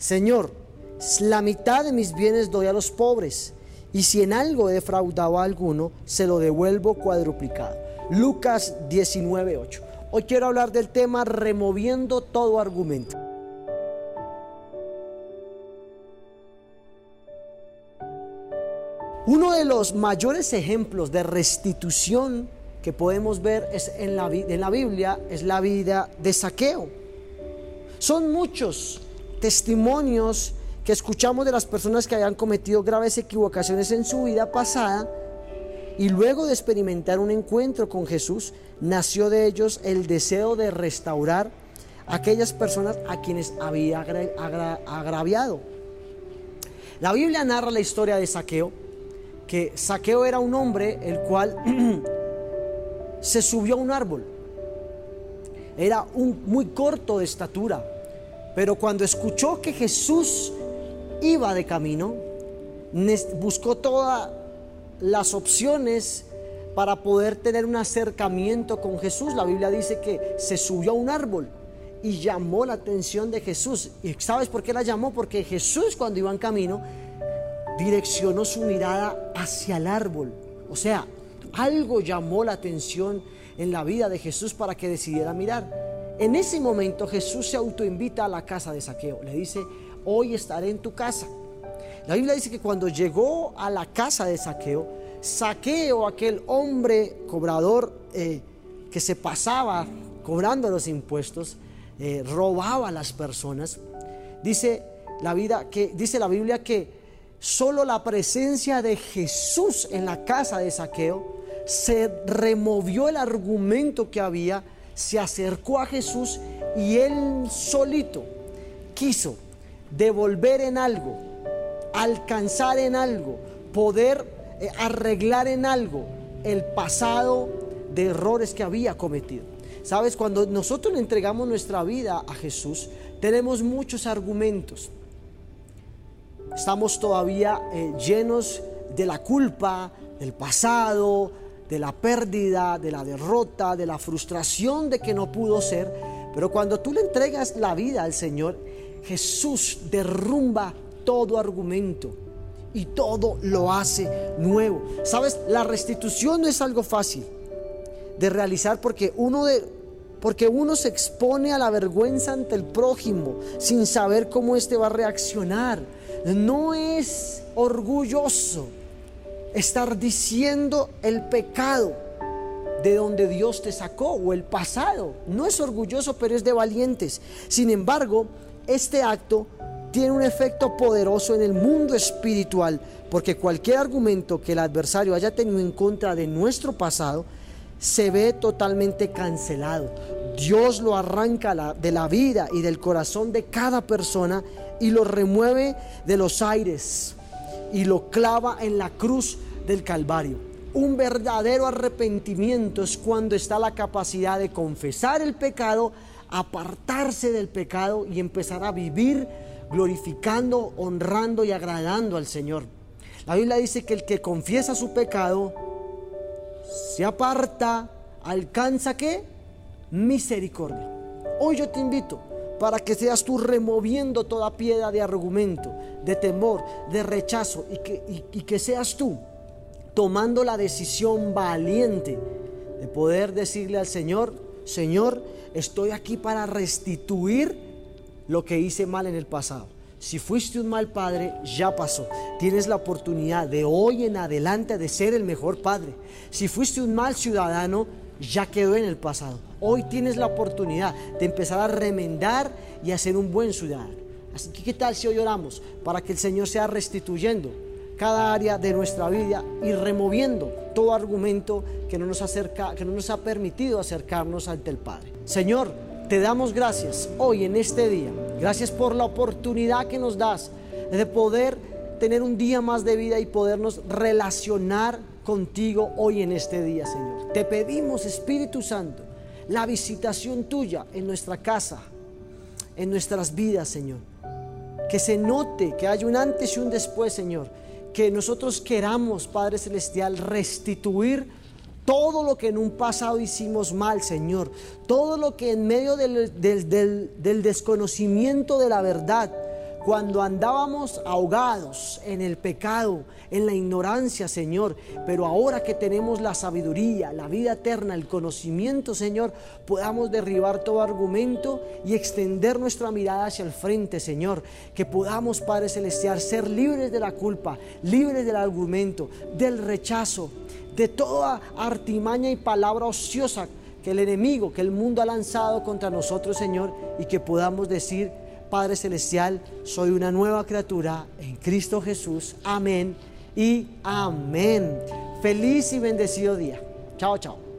Señor, la mitad de mis bienes doy a los pobres, y si en algo he defraudado a alguno, se lo devuelvo cuadruplicado. Lucas 19:8. Hoy quiero hablar del tema removiendo todo argumento. Uno de los mayores ejemplos de restitución que podemos ver es en, la, en la Biblia es la vida de saqueo. Son muchos testimonios que escuchamos de las personas que habían cometido graves equivocaciones en su vida pasada y luego de experimentar un encuentro con Jesús, nació de ellos el deseo de restaurar a aquellas personas a quienes había agraviado. La Biblia narra la historia de Saqueo, que Saqueo era un hombre el cual se subió a un árbol. Era un, muy corto de estatura, pero cuando escuchó que Jesús iba de camino, buscó todas las opciones para poder tener un acercamiento con Jesús. La Biblia dice que se subió a un árbol y llamó la atención de Jesús. ¿Y sabes por qué la llamó? Porque Jesús cuando iba en camino direccionó su mirada hacia el árbol. O sea, algo llamó la atención en la vida de Jesús para que decidiera mirar. En ese momento Jesús se autoinvita a la casa de Saqueo. Le dice, hoy estaré en tu casa. La Biblia dice que cuando llegó a la casa de Saqueo, Saqueo, aquel hombre cobrador eh, que se pasaba cobrando los impuestos, eh, robaba a las personas, dice la, vida que, dice la Biblia que solo la presencia de Jesús en la casa de Saqueo se removió el argumento que había, se acercó a Jesús y él solito quiso devolver en algo, alcanzar en algo, poder eh, arreglar en algo el pasado de errores que había cometido. Sabes, cuando nosotros le entregamos nuestra vida a Jesús, tenemos muchos argumentos. Estamos todavía eh, llenos de la culpa, del pasado, de la pérdida, de la derrota, de la frustración de que no pudo ser. Pero cuando tú le entregas la vida al Señor, Jesús derrumba todo argumento y todo lo hace nuevo. Sabes, la restitución no es algo fácil de realizar porque uno de porque uno se expone a la vergüenza ante el prójimo sin saber cómo éste va a reaccionar. No es orgulloso estar diciendo el pecado de donde Dios te sacó o el pasado. No es orgulloso, pero es de valientes. Sin embargo, este acto tiene un efecto poderoso en el mundo espiritual, porque cualquier argumento que el adversario haya tenido en contra de nuestro pasado se ve totalmente cancelado. Dios lo arranca de la vida y del corazón de cada persona y lo remueve de los aires y lo clava en la cruz del Calvario. Un verdadero arrepentimiento es cuando está la capacidad de confesar el pecado, apartarse del pecado y empezar a vivir glorificando, honrando y agradando al Señor. La Biblia dice que el que confiesa su pecado, se aparta, alcanza qué? Misericordia. Hoy yo te invito para que seas tú removiendo toda piedra de argumento, de temor, de rechazo y que, y que seas tú tomando la decisión valiente de poder decirle al Señor, Señor, estoy aquí para restituir lo que hice mal en el pasado. Si fuiste un mal padre, ya pasó. Tienes la oportunidad de hoy en adelante de ser el mejor padre. Si fuiste un mal ciudadano, ya quedó en el pasado. Hoy tienes la oportunidad de empezar a remendar y a ser un buen ciudadano. Así que, ¿qué tal si hoy oramos para que el Señor sea restituyendo cada área de nuestra vida y removiendo todo argumento que no nos acerca, que no nos ha permitido acercarnos ante el Padre? Señor, te damos gracias hoy en este día. Gracias por la oportunidad que nos das de poder tener un día más de vida y podernos relacionar contigo hoy en este día, Señor. Te pedimos, Espíritu Santo, la visitación tuya en nuestra casa, en nuestras vidas, Señor. Que se note que hay un antes y un después, Señor. Que nosotros queramos, Padre Celestial, restituir todo lo que en un pasado hicimos mal, Señor. Todo lo que en medio del, del desconocimiento de la verdad cuando andábamos ahogados en el pecado, en la ignorancia, Señor. Pero ahora que tenemos la sabiduría, la vida eterna, el conocimiento, Señor, podamos derribar todo argumento y extender nuestra mirada hacia el frente, Señor. Que podamos, Padre Celestial, ser libres de la culpa, libres del argumento, del rechazo, de toda artimaña y palabra ociosa que el enemigo, que el mundo ha lanzado contra nosotros, Señor, y que podamos decir, Padre Celestial, soy una nueva criatura en Cristo Jesús. Amén y amén. Feliz y bendecido día. Chao, chao.